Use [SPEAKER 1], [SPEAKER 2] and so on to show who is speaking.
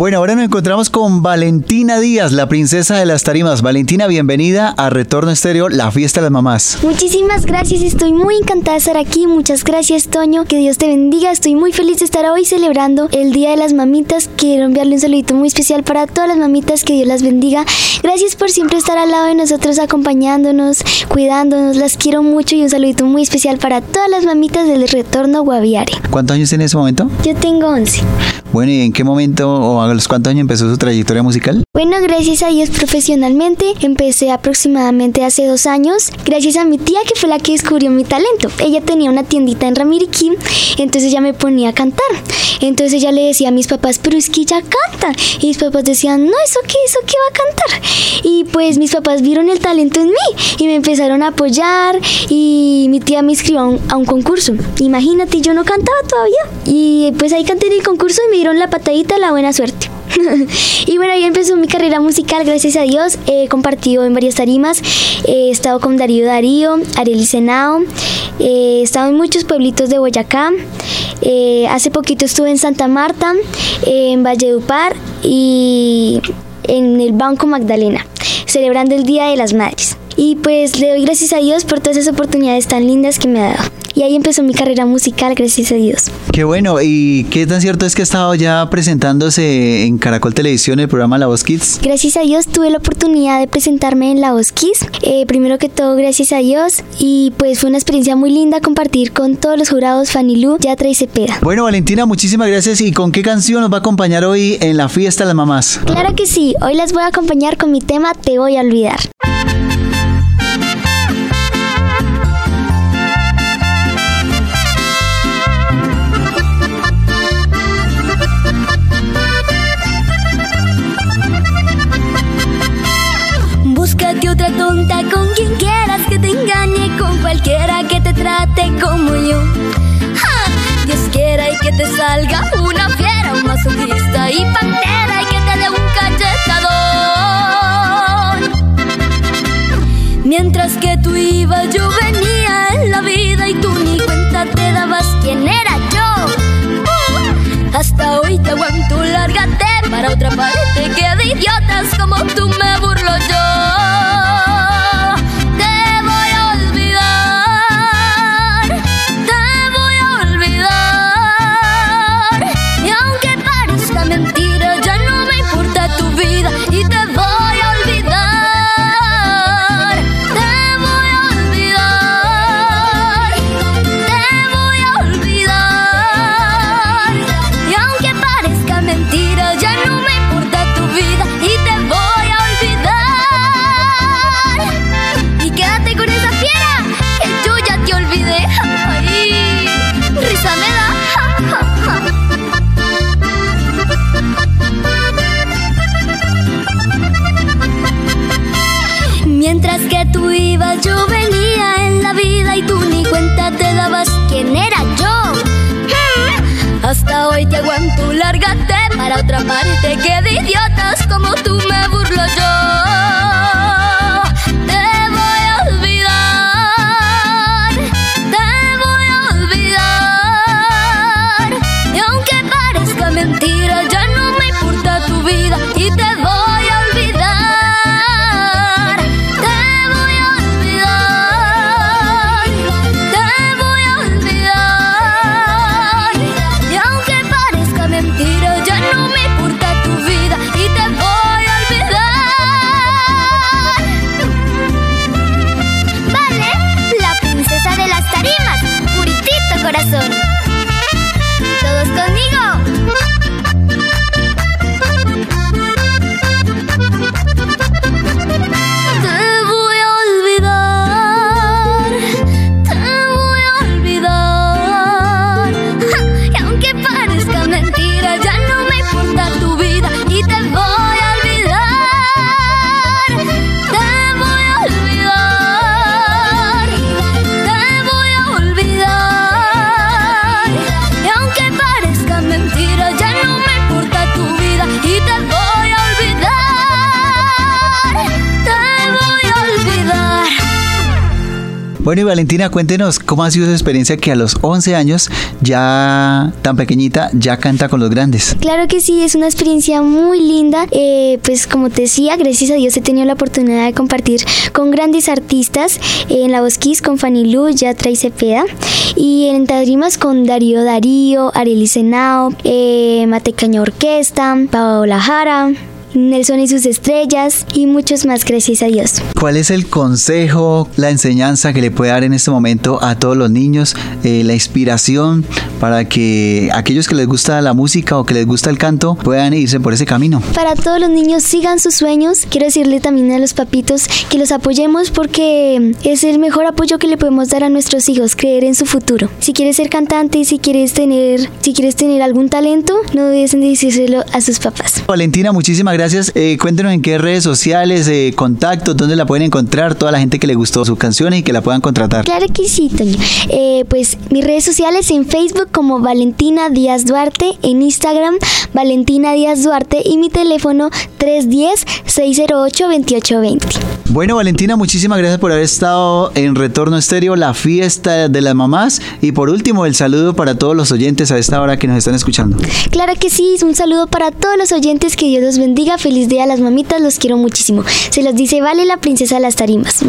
[SPEAKER 1] Bueno, ahora nos encontramos con Valentina Díaz, la princesa de las tarimas. Valentina, bienvenida a Retorno Estéreo, la fiesta de las mamás.
[SPEAKER 2] Muchísimas gracias, estoy muy encantada de estar aquí. Muchas gracias, Toño. Que Dios te bendiga. Estoy muy feliz de estar hoy celebrando el Día de las Mamitas. Quiero enviarle un saludito muy especial para todas las mamitas. Que Dios las bendiga. Gracias por siempre estar al lado de nosotros, acompañándonos, cuidándonos. Las quiero mucho y un saludito muy especial para todas las mamitas del Retorno Guaviare.
[SPEAKER 1] ¿Cuántos años tiene en ese momento?
[SPEAKER 2] Yo tengo 11.
[SPEAKER 1] Bueno, ¿y en qué momento o a los cuántos años empezó su trayectoria musical?
[SPEAKER 2] Bueno, gracias a Dios profesionalmente empecé aproximadamente hace dos años, gracias a mi tía que fue la que descubrió mi talento. Ella tenía una tiendita en Ramiriquí, entonces ella me ponía a cantar. Entonces ella le decía a mis papás, pero es que ella canta. Y mis papás decían, no, ¿eso qué? ¿Eso qué va a cantar? Y pues mis papás vieron el talento en mí y me empezaron a apoyar y mi tía me inscribió a un, a un concurso. Imagínate, yo no cantaba todavía. Y pues ahí canté en el concurso y me dieron la patadita, la buena suerte. y bueno, ahí empezó mi carrera musical, gracias a Dios. He compartido en varias tarimas. He estado con Darío Darío, Ariel Senao. He estado en muchos pueblitos de Boyacá. Eh, hace poquito estuve en Santa Marta, en Valledupar y en el Banco Magdalena, celebrando el Día de las Madres. Y pues le doy gracias a Dios por todas esas oportunidades tan lindas que me ha dado. Y ahí empezó mi carrera musical, gracias a Dios.
[SPEAKER 1] Qué bueno, ¿y qué tan cierto es que ha estado ya presentándose en Caracol Televisión el programa La Voz Kids?
[SPEAKER 2] Gracias a Dios tuve la oportunidad de presentarme en La Voz Kids. Eh, primero que todo, gracias a Dios. Y pues fue una experiencia muy linda compartir con todos los jurados Fanilú, Yatra y Cepeda.
[SPEAKER 1] Bueno, Valentina, muchísimas gracias. ¿Y con qué canción nos va a acompañar hoy en la fiesta de las mamás?
[SPEAKER 2] Claro que sí, hoy las voy a acompañar con mi tema Te voy a olvidar.
[SPEAKER 3] Salga una fiera, un masoquista y pantera y que te dé un cachetadón. Mientras que tú ibas, yo para otra parte. Que de idiotas como tú me
[SPEAKER 1] Bueno, y Valentina, cuéntenos cómo ha sido su experiencia que a los 11 años, ya tan pequeñita, ya canta con los grandes.
[SPEAKER 2] Claro que sí, es una experiencia muy linda. Eh, pues como te decía, gracias a Dios he tenido la oportunidad de compartir con grandes artistas en la voz con Fanny Lu, Yatra y Cepeda. Y en tarimas con Darío Darío, Ariel Senao, eh, Matecaña Orquesta, Paola Jara. Nelson y sus estrellas y muchos más, gracias a Dios.
[SPEAKER 1] ¿Cuál es el consejo, la enseñanza que le puede dar en este momento a todos los niños, eh, la inspiración para que aquellos que les gusta la música o que les gusta el canto puedan irse por ese camino?
[SPEAKER 2] Para todos los niños sigan sus sueños. Quiero decirle también a los papitos que los apoyemos porque es el mejor apoyo que le podemos dar a nuestros hijos, creer en su futuro. Si quieres ser cantante, si quieres tener, si quieres tener algún talento, no debes de decírselo a sus papás.
[SPEAKER 1] Valentina, muchísimas gracias. Eh, cuéntenos en qué redes sociales, eh, contactos, dónde la pueden encontrar toda la gente que le gustó sus canciones y que la puedan contratar.
[SPEAKER 2] Claro que sí, Toño. Eh, pues mis redes sociales en Facebook como Valentina Díaz Duarte, en Instagram Valentina Díaz Duarte y mi teléfono 310-608-2820.
[SPEAKER 1] Bueno, Valentina, muchísimas gracias por haber estado en Retorno Estéreo, la fiesta de las mamás. Y por último, el saludo para todos los oyentes a esta hora que nos están escuchando.
[SPEAKER 2] Claro que sí, un saludo para todos los oyentes, que Dios los bendiga. Feliz día a las mamitas, los quiero muchísimo. Se los dice Vale, la princesa de las tarimas.